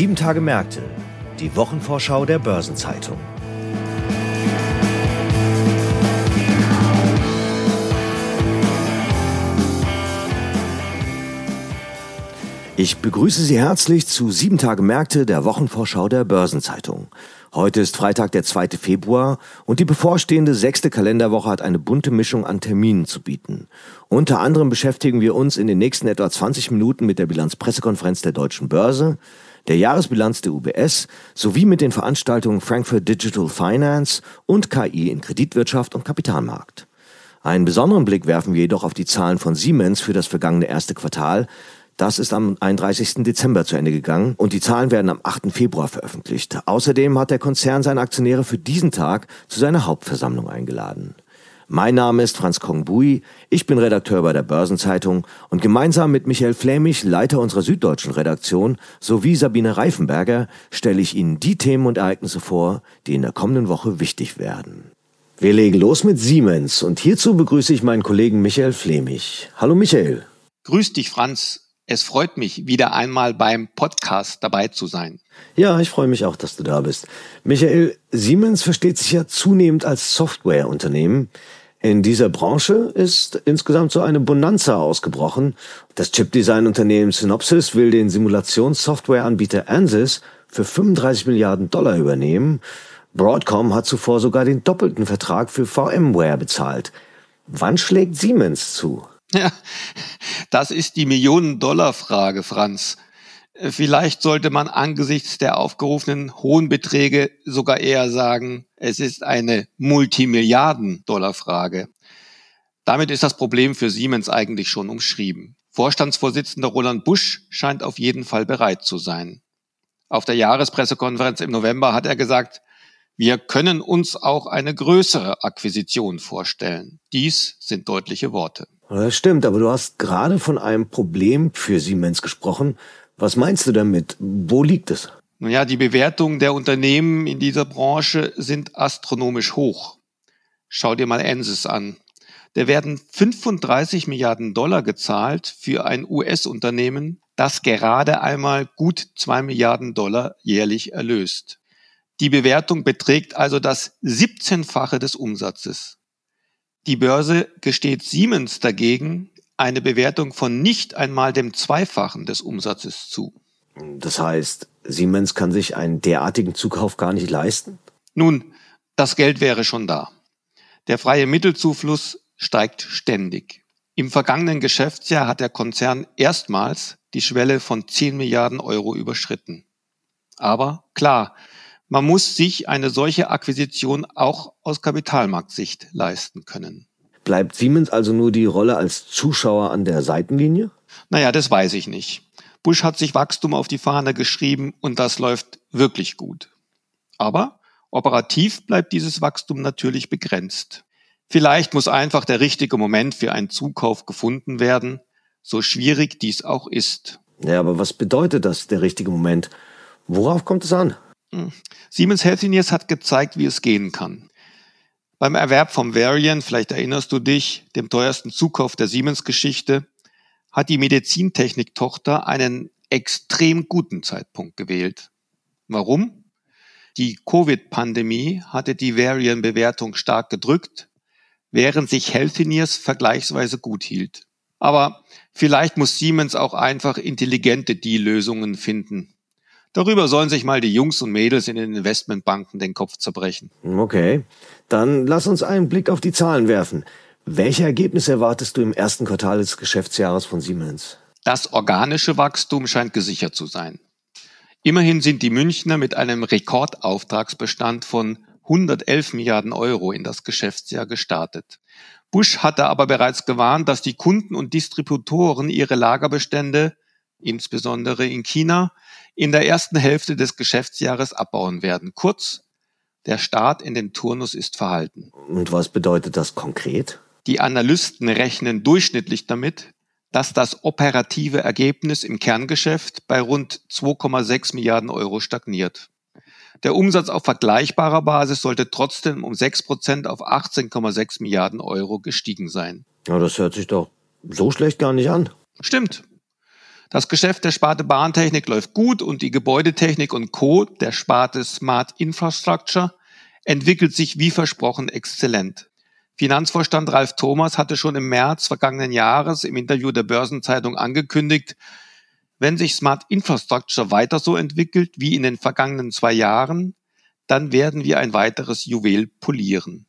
Sieben Tage Märkte, die Wochenvorschau der Börsenzeitung. Ich begrüße Sie herzlich zu Sieben Tage Märkte der Wochenvorschau der Börsenzeitung. Heute ist Freitag, der 2. Februar und die bevorstehende sechste Kalenderwoche hat eine bunte Mischung an Terminen zu bieten. Unter anderem beschäftigen wir uns in den nächsten etwa 20 Minuten mit der Bilanzpressekonferenz der Deutschen Börse, der Jahresbilanz der UBS sowie mit den Veranstaltungen Frankfurt Digital Finance und KI in Kreditwirtschaft und Kapitalmarkt. Einen besonderen Blick werfen wir jedoch auf die Zahlen von Siemens für das vergangene erste Quartal, das ist am 31. Dezember zu Ende gegangen und die Zahlen werden am 8. Februar veröffentlicht. Außerdem hat der Konzern seine Aktionäre für diesen Tag zu seiner Hauptversammlung eingeladen. Mein Name ist Franz Kongbui, ich bin Redakteur bei der Börsenzeitung und gemeinsam mit Michael Flämich, Leiter unserer süddeutschen Redaktion, sowie Sabine Reifenberger stelle ich Ihnen die Themen und Ereignisse vor, die in der kommenden Woche wichtig werden. Wir legen los mit Siemens und hierzu begrüße ich meinen Kollegen Michael Flämich. Hallo Michael. Grüß dich, Franz. Es freut mich, wieder einmal beim Podcast dabei zu sein. Ja, ich freue mich auch, dass du da bist. Michael, Siemens versteht sich ja zunehmend als Softwareunternehmen. In dieser Branche ist insgesamt so eine Bonanza ausgebrochen. Das Chipdesign-Unternehmen Synopsys will den Simulationssoftwareanbieter Ansys für 35 Milliarden Dollar übernehmen. Broadcom hat zuvor sogar den doppelten Vertrag für VMware bezahlt. Wann schlägt Siemens zu? Ja, das ist die Millionen-Dollar-Frage, Franz. Vielleicht sollte man angesichts der aufgerufenen hohen Beträge sogar eher sagen, es ist eine Multimilliarden-Dollar-Frage. Damit ist das Problem für Siemens eigentlich schon umschrieben. Vorstandsvorsitzender Roland Busch scheint auf jeden Fall bereit zu sein. Auf der Jahrespressekonferenz im November hat er gesagt, wir können uns auch eine größere Akquisition vorstellen. Dies sind deutliche Worte. Das stimmt, aber du hast gerade von einem Problem für Siemens gesprochen. Was meinst du damit? Wo liegt es? Naja, die Bewertungen der Unternehmen in dieser Branche sind astronomisch hoch. Schau dir mal Ensys an. Da werden 35 Milliarden Dollar gezahlt für ein US-Unternehmen, das gerade einmal gut zwei Milliarden Dollar jährlich erlöst. Die Bewertung beträgt also das 17-fache des Umsatzes. Die Börse gesteht Siemens dagegen eine Bewertung von nicht einmal dem Zweifachen des Umsatzes zu. Das heißt, Siemens kann sich einen derartigen Zukauf gar nicht leisten? Nun, das Geld wäre schon da. Der freie Mittelzufluss steigt ständig. Im vergangenen Geschäftsjahr hat der Konzern erstmals die Schwelle von 10 Milliarden Euro überschritten. Aber klar, man muss sich eine solche Akquisition auch aus Kapitalmarktsicht leisten können. Bleibt Siemens also nur die Rolle als Zuschauer an der Seitenlinie? Naja, das weiß ich nicht. Bush hat sich Wachstum auf die Fahne geschrieben und das läuft wirklich gut. Aber operativ bleibt dieses Wachstum natürlich begrenzt. Vielleicht muss einfach der richtige Moment für einen Zukauf gefunden werden, so schwierig dies auch ist. Ja, aber was bedeutet das, der richtige Moment? Worauf kommt es an? Hm. Siemens Healthineers hat gezeigt, wie es gehen kann. Beim Erwerb vom Varian, vielleicht erinnerst du dich, dem teuersten Zukauf der Siemens-Geschichte, hat die Medizintechnik-Tochter einen extrem guten Zeitpunkt gewählt. Warum? Die Covid-Pandemie hatte die Varian-Bewertung stark gedrückt, während sich Healthineers vergleichsweise gut hielt. Aber vielleicht muss Siemens auch einfach intelligente Deal-Lösungen finden. Darüber sollen sich mal die Jungs und Mädels in den Investmentbanken den Kopf zerbrechen. Okay, dann lass uns einen Blick auf die Zahlen werfen. Welche Ergebnisse erwartest du im ersten Quartal des Geschäftsjahres von Siemens? Das organische Wachstum scheint gesichert zu sein. Immerhin sind die Münchner mit einem Rekordauftragsbestand von 111 Milliarden Euro in das Geschäftsjahr gestartet. Bush hatte aber bereits gewarnt, dass die Kunden und Distributoren ihre Lagerbestände, insbesondere in China, in der ersten Hälfte des Geschäftsjahres abbauen werden. Kurz, der Start in den Turnus ist verhalten. Und was bedeutet das konkret? Die Analysten rechnen durchschnittlich damit, dass das operative Ergebnis im Kerngeschäft bei rund 2,6 Milliarden Euro stagniert. Der Umsatz auf vergleichbarer Basis sollte trotzdem um 6 Prozent auf 18,6 Milliarden Euro gestiegen sein. Ja, das hört sich doch so schlecht gar nicht an. Stimmt. Das Geschäft der Sparte Bahntechnik läuft gut und die Gebäudetechnik und Co. der Sparte Smart Infrastructure entwickelt sich wie versprochen exzellent. Finanzvorstand Ralf Thomas hatte schon im März vergangenen Jahres im Interview der Börsenzeitung angekündigt, wenn sich Smart Infrastructure weiter so entwickelt wie in den vergangenen zwei Jahren, dann werden wir ein weiteres Juwel polieren.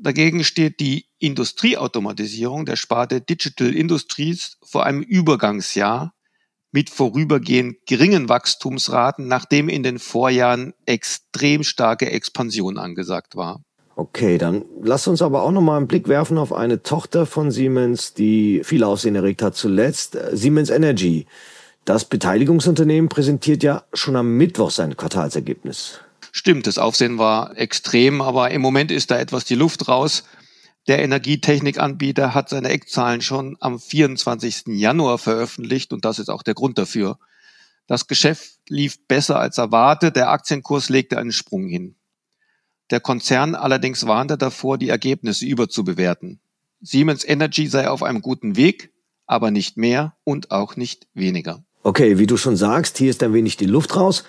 Dagegen steht die Industrieautomatisierung der Sparte Digital Industries vor einem Übergangsjahr mit vorübergehend geringen Wachstumsraten, nachdem in den Vorjahren extrem starke Expansion angesagt war. Okay, dann lass uns aber auch noch mal einen Blick werfen auf eine Tochter von Siemens, die viel Aussehen erregt hat zuletzt, äh, Siemens Energy. Das Beteiligungsunternehmen präsentiert ja schon am Mittwoch sein Quartalsergebnis. Stimmt, das Aufsehen war extrem, aber im Moment ist da etwas die Luft raus. Der Energietechnikanbieter hat seine Eckzahlen schon am 24. Januar veröffentlicht und das ist auch der Grund dafür. Das Geschäft lief besser als erwartet, der Aktienkurs legte einen Sprung hin. Der Konzern allerdings warnte davor, die Ergebnisse überzubewerten. Siemens Energy sei auf einem guten Weg, aber nicht mehr und auch nicht weniger. Okay, wie du schon sagst, hier ist ein wenig die Luft raus.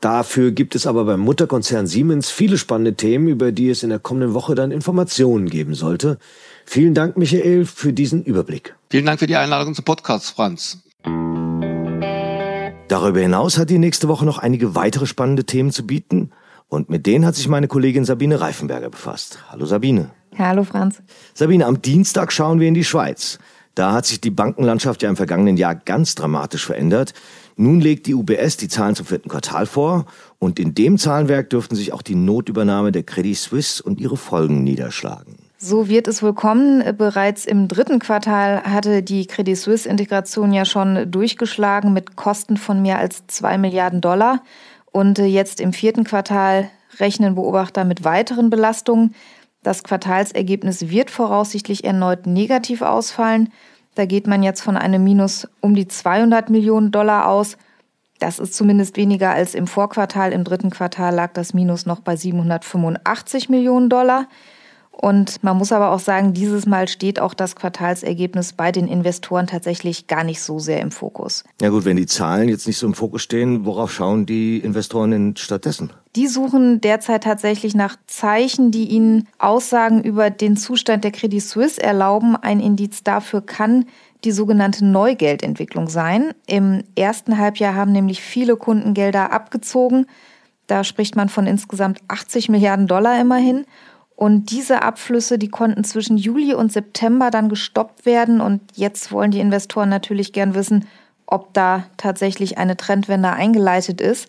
Dafür gibt es aber beim Mutterkonzern Siemens viele spannende Themen, über die es in der kommenden Woche dann Informationen geben sollte. Vielen Dank, Michael, für diesen Überblick. Vielen Dank für die Einladung zum Podcast, Franz. Darüber hinaus hat die nächste Woche noch einige weitere spannende Themen zu bieten. Und mit denen hat sich meine Kollegin Sabine Reifenberger befasst. Hallo Sabine. Hallo Franz. Sabine, am Dienstag schauen wir in die Schweiz. Da hat sich die Bankenlandschaft ja im vergangenen Jahr ganz dramatisch verändert. Nun legt die UBS die Zahlen zum vierten Quartal vor und in dem Zahlenwerk dürften sich auch die Notübernahme der Credit Suisse und ihre Folgen niederschlagen. So wird es wohl kommen. Bereits im dritten Quartal hatte die Credit Suisse-Integration ja schon durchgeschlagen mit Kosten von mehr als zwei Milliarden Dollar. Und jetzt im vierten Quartal rechnen Beobachter mit weiteren Belastungen. Das Quartalsergebnis wird voraussichtlich erneut negativ ausfallen. Da geht man jetzt von einem Minus um die 200 Millionen Dollar aus. Das ist zumindest weniger als im Vorquartal. Im dritten Quartal lag das Minus noch bei 785 Millionen Dollar. Und man muss aber auch sagen, dieses Mal steht auch das Quartalsergebnis bei den Investoren tatsächlich gar nicht so sehr im Fokus. Ja gut, wenn die Zahlen jetzt nicht so im Fokus stehen, worauf schauen die Investoren denn stattdessen? Die suchen derzeit tatsächlich nach Zeichen, die ihnen Aussagen über den Zustand der Credit Suisse erlauben. Ein Indiz dafür kann die sogenannte Neugeldentwicklung sein. Im ersten Halbjahr haben nämlich viele Kundengelder abgezogen. Da spricht man von insgesamt 80 Milliarden Dollar immerhin. Und diese Abflüsse, die konnten zwischen Juli und September dann gestoppt werden. Und jetzt wollen die Investoren natürlich gern wissen, ob da tatsächlich eine Trendwende eingeleitet ist.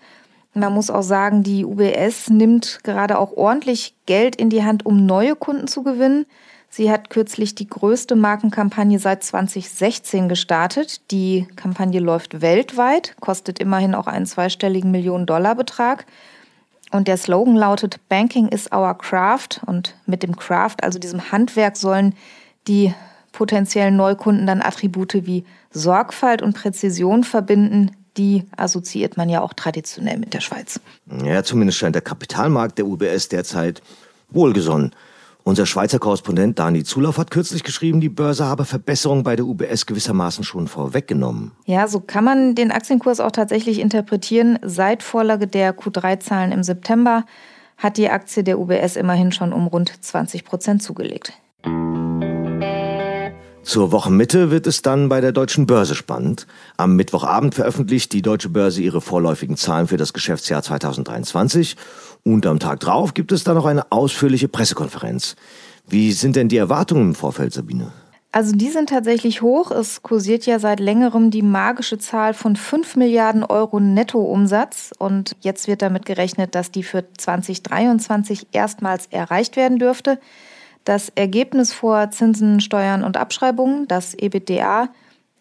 Man muss auch sagen, die UBS nimmt gerade auch ordentlich Geld in die Hand, um neue Kunden zu gewinnen. Sie hat kürzlich die größte Markenkampagne seit 2016 gestartet. Die Kampagne läuft weltweit, kostet immerhin auch einen zweistelligen Millionen-Dollar-Betrag. Und der Slogan lautet Banking is our craft. Und mit dem Craft, also diesem Handwerk, sollen die potenziellen Neukunden dann Attribute wie Sorgfalt und Präzision verbinden. Die assoziiert man ja auch traditionell mit der Schweiz. Ja, zumindest scheint der Kapitalmarkt der UBS derzeit wohlgesonnen. Unser Schweizer Korrespondent Dani Zulauf hat kürzlich geschrieben, die Börse habe Verbesserungen bei der UBS gewissermaßen schon vorweggenommen. Ja, so kann man den Aktienkurs auch tatsächlich interpretieren. Seit Vorlage der Q3-Zahlen im September hat die Aktie der UBS immerhin schon um rund 20 Prozent zugelegt. Zur Wochenmitte wird es dann bei der Deutschen Börse spannend. Am Mittwochabend veröffentlicht die Deutsche Börse ihre vorläufigen Zahlen für das Geschäftsjahr 2023 und am Tag drauf gibt es dann noch eine ausführliche Pressekonferenz. Wie sind denn die Erwartungen im Vorfeld, Sabine? Also die sind tatsächlich hoch. Es kursiert ja seit längerem die magische Zahl von 5 Milliarden Euro Nettoumsatz. Und jetzt wird damit gerechnet, dass die für 2023 erstmals erreicht werden dürfte. Das Ergebnis vor Zinsen, Steuern und Abschreibungen, das EBITDA,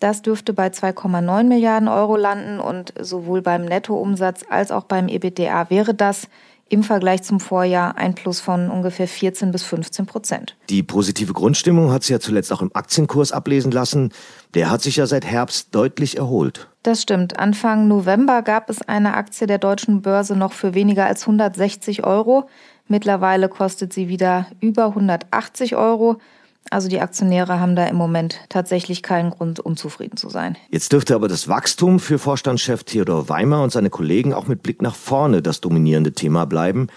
das dürfte bei 2,9 Milliarden Euro landen und sowohl beim Nettoumsatz als auch beim EBITDA wäre das im Vergleich zum Vorjahr ein Plus von ungefähr 14 bis 15 Prozent. Die positive Grundstimmung hat sich ja zuletzt auch im Aktienkurs ablesen lassen. Der hat sich ja seit Herbst deutlich erholt. Das stimmt. Anfang November gab es eine Aktie der deutschen Börse noch für weniger als 160 Euro. Mittlerweile kostet sie wieder über 180 Euro. Also die Aktionäre haben da im Moment tatsächlich keinen Grund, unzufrieden zu sein. Jetzt dürfte aber das Wachstum für Vorstandschef Theodor Weimer und seine Kollegen auch mit Blick nach vorne das dominierende Thema bleiben.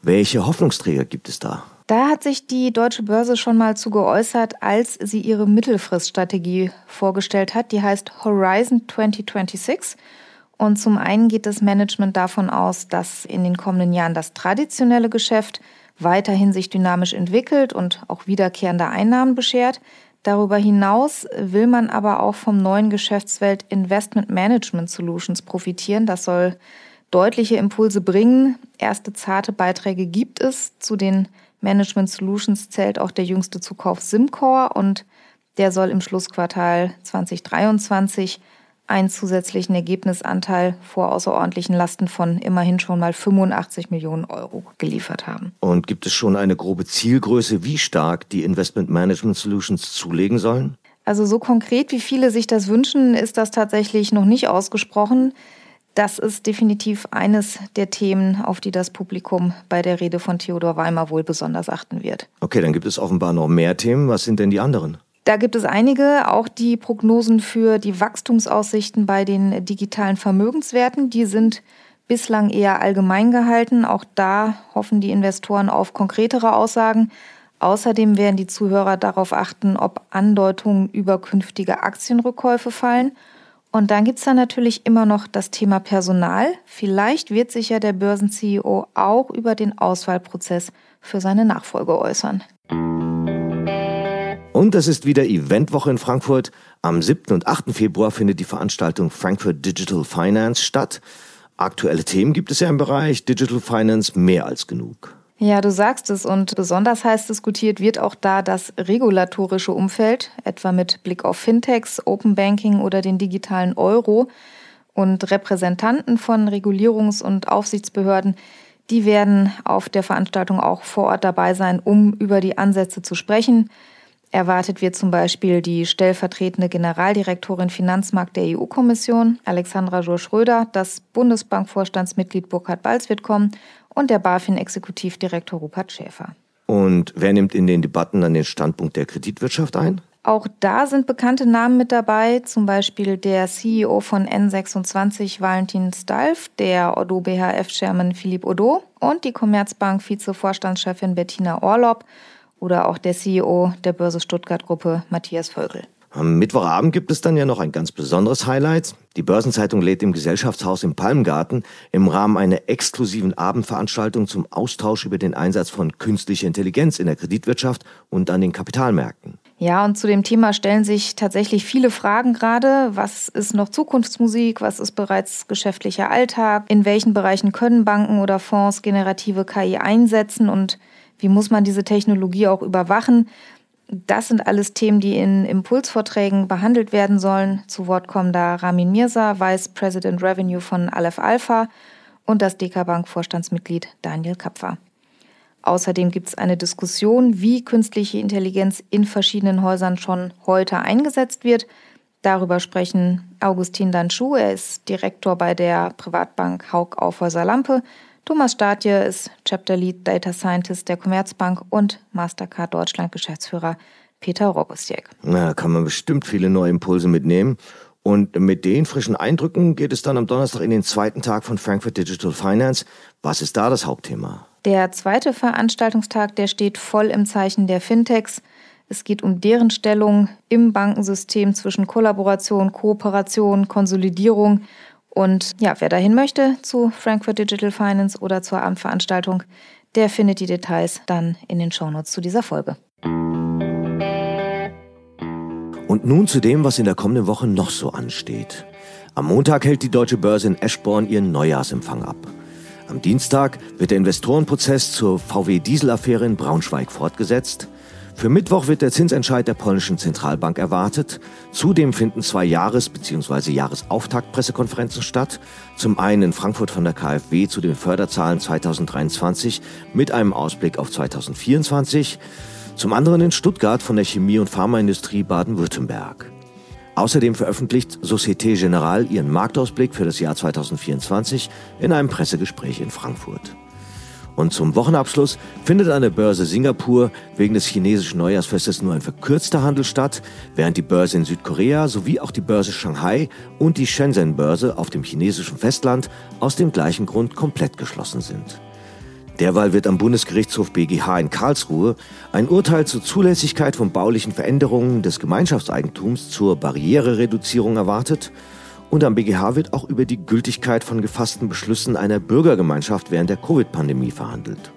Welche Hoffnungsträger gibt es da? Da hat sich die deutsche Börse schon mal zu geäußert, als sie ihre Mittelfriststrategie vorgestellt hat. Die heißt Horizon 2026. Und zum einen geht das Management davon aus, dass in den kommenden Jahren das traditionelle Geschäft weiterhin sich dynamisch entwickelt und auch wiederkehrende Einnahmen beschert. Darüber hinaus will man aber auch vom neuen Geschäftsfeld Investment Management Solutions profitieren. Das soll deutliche Impulse bringen. Erste zarte Beiträge gibt es. Zu den Management Solutions zählt auch der jüngste Zukauf Simcore und der soll im Schlussquartal 2023 einen zusätzlichen Ergebnisanteil vor außerordentlichen Lasten von immerhin schon mal 85 Millionen Euro geliefert haben. Und gibt es schon eine grobe Zielgröße, wie stark die Investment Management Solutions zulegen sollen? Also so konkret, wie viele sich das wünschen, ist das tatsächlich noch nicht ausgesprochen. Das ist definitiv eines der Themen, auf die das Publikum bei der Rede von Theodor Weimer wohl besonders achten wird. Okay, dann gibt es offenbar noch mehr Themen. Was sind denn die anderen? Da gibt es einige, auch die Prognosen für die Wachstumsaussichten bei den digitalen Vermögenswerten, die sind bislang eher allgemein gehalten. Auch da hoffen die Investoren auf konkretere Aussagen. Außerdem werden die Zuhörer darauf achten, ob Andeutungen über künftige Aktienrückkäufe fallen. Und dann gibt es da natürlich immer noch das Thema Personal. Vielleicht wird sich ja der Börsen-CEO auch über den Auswahlprozess für seine Nachfolge äußern. Und es ist wieder Eventwoche in Frankfurt. Am 7. und 8. Februar findet die Veranstaltung Frankfurt Digital Finance statt. Aktuelle Themen gibt es ja im Bereich Digital Finance mehr als genug. Ja, du sagst es und besonders heiß diskutiert wird auch da das regulatorische Umfeld, etwa mit Blick auf Fintechs, Open Banking oder den digitalen Euro. Und Repräsentanten von Regulierungs- und Aufsichtsbehörden, die werden auf der Veranstaltung auch vor Ort dabei sein, um über die Ansätze zu sprechen. Erwartet wird zum Beispiel die stellvertretende Generaldirektorin Finanzmarkt der EU-Kommission, Alexandra Jour-Schröder, das Bundesbankvorstandsmitglied Burkhard Balz wird kommen und der BaFin-Exekutivdirektor Rupert Schäfer. Und wer nimmt in den Debatten dann den Standpunkt der Kreditwirtschaft ein? Auch da sind bekannte Namen mit dabei, zum Beispiel der CEO von N26 Valentin Stalf, der Odo BHF-Chairman Philipp Odo und die Commerzbank-Vize-Vorstandschefin Bettina Orlob oder auch der CEO der Börse Stuttgart Gruppe Matthias Völgel. Am Mittwochabend gibt es dann ja noch ein ganz besonderes Highlight. Die Börsenzeitung lädt im Gesellschaftshaus im Palmgarten im Rahmen einer exklusiven Abendveranstaltung zum Austausch über den Einsatz von künstlicher Intelligenz in der Kreditwirtschaft und an den Kapitalmärkten. Ja, und zu dem Thema stellen sich tatsächlich viele Fragen gerade. Was ist noch Zukunftsmusik? Was ist bereits geschäftlicher Alltag? In welchen Bereichen können Banken oder Fonds generative KI einsetzen? Und wie muss man diese Technologie auch überwachen? Das sind alles Themen, die in Impulsvorträgen behandelt werden sollen. Zu Wort kommen da Ramin Mirza, Vice President Revenue von Aleph Alpha und das DK Bank Vorstandsmitglied Daniel Kapfer. Außerdem gibt es eine Diskussion, wie künstliche Intelligenz in verschiedenen Häusern schon heute eingesetzt wird. Darüber sprechen Augustin Danschu, er ist Direktor bei der Privatbank Haug Aufhäuser Lampe, Thomas Stadje ist Chapter Lead Data Scientist der Commerzbank und Mastercard Deutschland Geschäftsführer Peter Rogostiek. Na, kann man bestimmt viele neue Impulse mitnehmen. Und mit den frischen Eindrücken geht es dann am Donnerstag in den zweiten Tag von Frankfurt Digital Finance. Was ist da das Hauptthema? Der zweite Veranstaltungstag, der steht voll im Zeichen der Fintechs. Es geht um deren Stellung im Bankensystem zwischen Kollaboration, Kooperation, Konsolidierung und ja, wer dahin möchte zu Frankfurt Digital Finance oder zur Abendveranstaltung, der findet die Details dann in den Shownotes zu dieser Folge. Und nun zu dem, was in der kommenden Woche noch so ansteht. Am Montag hält die Deutsche Börse in Eschborn ihren Neujahrsempfang ab. Am Dienstag wird der Investorenprozess zur VW-Diesel-Affäre in Braunschweig fortgesetzt. Für Mittwoch wird der Zinsentscheid der polnischen Zentralbank erwartet. Zudem finden zwei Jahres- bzw. Jahresauftaktpressekonferenzen statt. Zum einen in Frankfurt von der KfW zu den Förderzahlen 2023 mit einem Ausblick auf 2024. Zum anderen in Stuttgart von der Chemie- und Pharmaindustrie Baden-Württemberg. Außerdem veröffentlicht Societe Generale ihren Marktausblick für das Jahr 2024 in einem Pressegespräch in Frankfurt. Und zum Wochenabschluss findet an der Börse Singapur wegen des chinesischen Neujahrsfestes nur ein verkürzter Handel statt, während die Börse in Südkorea sowie auch die Börse Shanghai und die Shenzhen-Börse auf dem chinesischen Festland aus dem gleichen Grund komplett geschlossen sind. Derweil wird am Bundesgerichtshof BGH in Karlsruhe ein Urteil zur Zulässigkeit von baulichen Veränderungen des Gemeinschaftseigentums zur Barrierereduzierung erwartet und am BGH wird auch über die Gültigkeit von gefassten Beschlüssen einer Bürgergemeinschaft während der Covid-Pandemie verhandelt.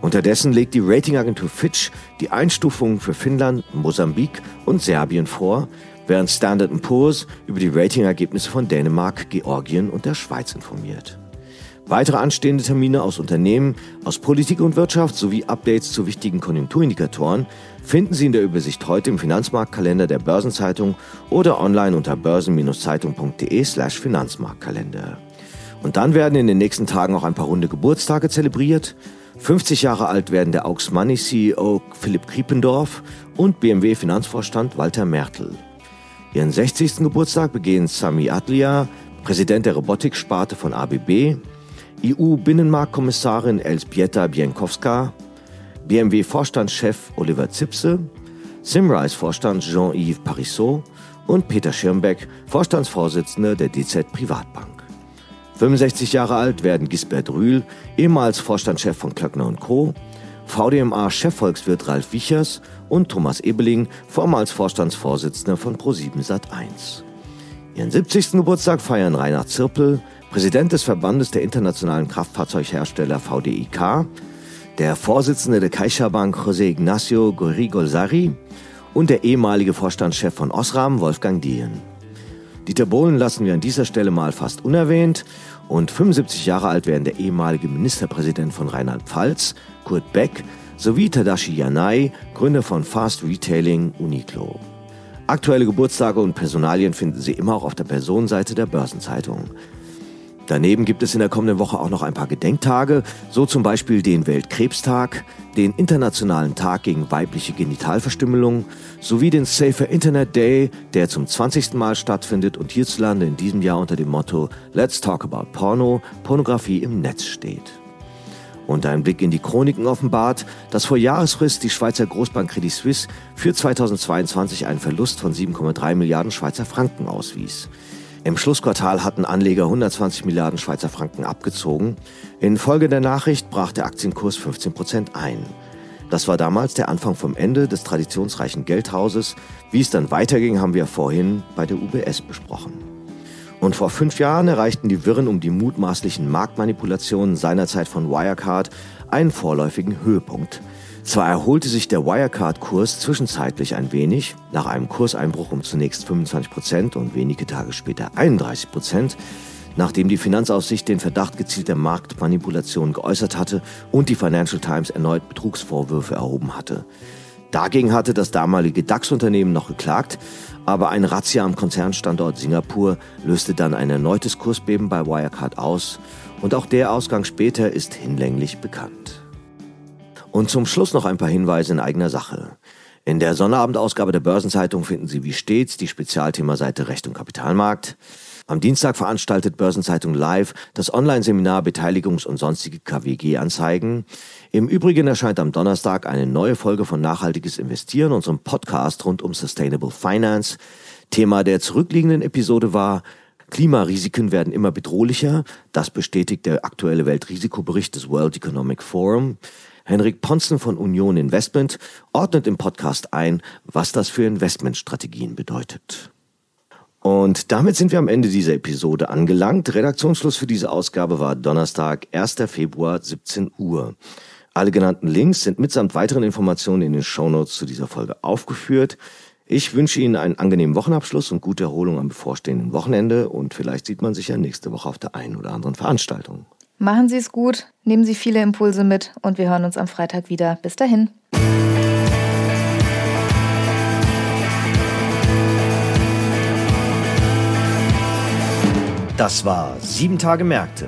Unterdessen legt die Ratingagentur Fitch die Einstufungen für Finnland, Mosambik und Serbien vor, während Standard Poor's über die Ratingergebnisse von Dänemark, Georgien und der Schweiz informiert. Weitere anstehende Termine aus Unternehmen, aus Politik und Wirtschaft sowie Updates zu wichtigen Konjunkturindikatoren finden Sie in der Übersicht heute im Finanzmarktkalender der Börsenzeitung oder online unter börsen-zeitung.de/slash Finanzmarktkalender. Und dann werden in den nächsten Tagen auch ein paar runde Geburtstage zelebriert. 50 Jahre alt werden der Aux Money CEO Philipp Kriependorf und BMW Finanzvorstand Walter Mertel. Ihren 60. Geburtstag begehen Sami Adlia, Präsident der Robotiksparte von ABB, EU-Binnenmarktkommissarin Elzbieta Bienkowska, BMW-Vorstandschef Oliver Zipse, Simrise-Vorstand Jean-Yves Parisot und Peter Schirmbeck, Vorstandsvorsitzender der DZ Privatbank. 65 Jahre alt werden Gisbert Rühl, ehemals Vorstandschef von Klöckner Co., VDMA-Chefvolkswirt Ralf Wichers und Thomas Ebeling, vormals Vorstandsvorsitzender von Pro7 Sat1. Ihren 70. Geburtstag feiern Reinhard Zirpel, Präsident des Verbandes der internationalen Kraftfahrzeughersteller VDIK, der Vorsitzende der CaixaBank José Ignacio Gorrigolsari und der ehemalige Vorstandschef von Osram Wolfgang Dien. Dieter Bohlen lassen wir an dieser Stelle mal fast unerwähnt und 75 Jahre alt werden der ehemalige Ministerpräsident von Rheinland-Pfalz, Kurt Beck, sowie Tadashi Yanai, Gründer von Fast Retailing Uniqlo. Aktuelle Geburtstage und Personalien finden Sie immer auch auf der Personenseite der Börsenzeitung. Daneben gibt es in der kommenden Woche auch noch ein paar Gedenktage, so zum Beispiel den Weltkrebstag, den Internationalen Tag gegen weibliche Genitalverstümmelung sowie den Safer Internet Day, der zum 20. Mal stattfindet und hierzulande in diesem Jahr unter dem Motto Let's Talk About Porno, Pornografie im Netz steht. Und ein Blick in die Chroniken offenbart, dass vor Jahresfrist die Schweizer Großbank Credit Suisse für 2022 einen Verlust von 7,3 Milliarden Schweizer Franken auswies. Im Schlussquartal hatten Anleger 120 Milliarden Schweizer Franken abgezogen. Infolge der Nachricht brach der Aktienkurs 15 Prozent ein. Das war damals der Anfang vom Ende des traditionsreichen Geldhauses. Wie es dann weiterging, haben wir vorhin bei der UBS besprochen. Und vor fünf Jahren erreichten die Wirren um die mutmaßlichen Marktmanipulationen seinerzeit von Wirecard einen vorläufigen Höhepunkt. Zwar erholte sich der Wirecard-Kurs zwischenzeitlich ein wenig, nach einem Kurseinbruch um zunächst 25 Prozent und wenige Tage später 31 Prozent, nachdem die Finanzaussicht den Verdacht gezielter Marktmanipulation geäußert hatte und die Financial Times erneut Betrugsvorwürfe erhoben hatte. Dagegen hatte das damalige DAX-Unternehmen noch geklagt, aber eine Razzia am Konzernstandort Singapur löste dann ein erneutes Kursbeben bei Wirecard aus und auch der Ausgang später ist hinlänglich bekannt. Und zum Schluss noch ein paar Hinweise in eigener Sache. In der Sonnterabendausgabe der Börsenzeitung finden Sie wie stets die Spezialthemaseite Recht und Kapitalmarkt. Am Dienstag veranstaltet Börsenzeitung Live das Online-Seminar Beteiligungs- und sonstige KWG-Anzeigen. Im Übrigen erscheint am Donnerstag eine neue Folge von Nachhaltiges Investieren, unserem Podcast rund um Sustainable Finance. Thema der zurückliegenden Episode war Klimarisiken werden immer bedrohlicher. Das bestätigt der aktuelle Weltrisikobericht des World Economic Forum. Henrik Ponzen von Union Investment ordnet im Podcast ein, was das für Investmentstrategien bedeutet. Und damit sind wir am Ende dieser Episode angelangt. Redaktionsschluss für diese Ausgabe war Donnerstag, 1. Februar, 17 Uhr. Alle genannten Links sind mitsamt weiteren Informationen in den Shownotes zu dieser Folge aufgeführt. Ich wünsche Ihnen einen angenehmen Wochenabschluss und gute Erholung am bevorstehenden Wochenende und vielleicht sieht man sich ja nächste Woche auf der einen oder anderen Veranstaltung. Machen Sie es gut, nehmen Sie viele Impulse mit und wir hören uns am Freitag wieder. Bis dahin. Das war Sieben Tage Märkte,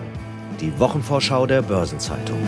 die Wochenvorschau der Börsenzeitung.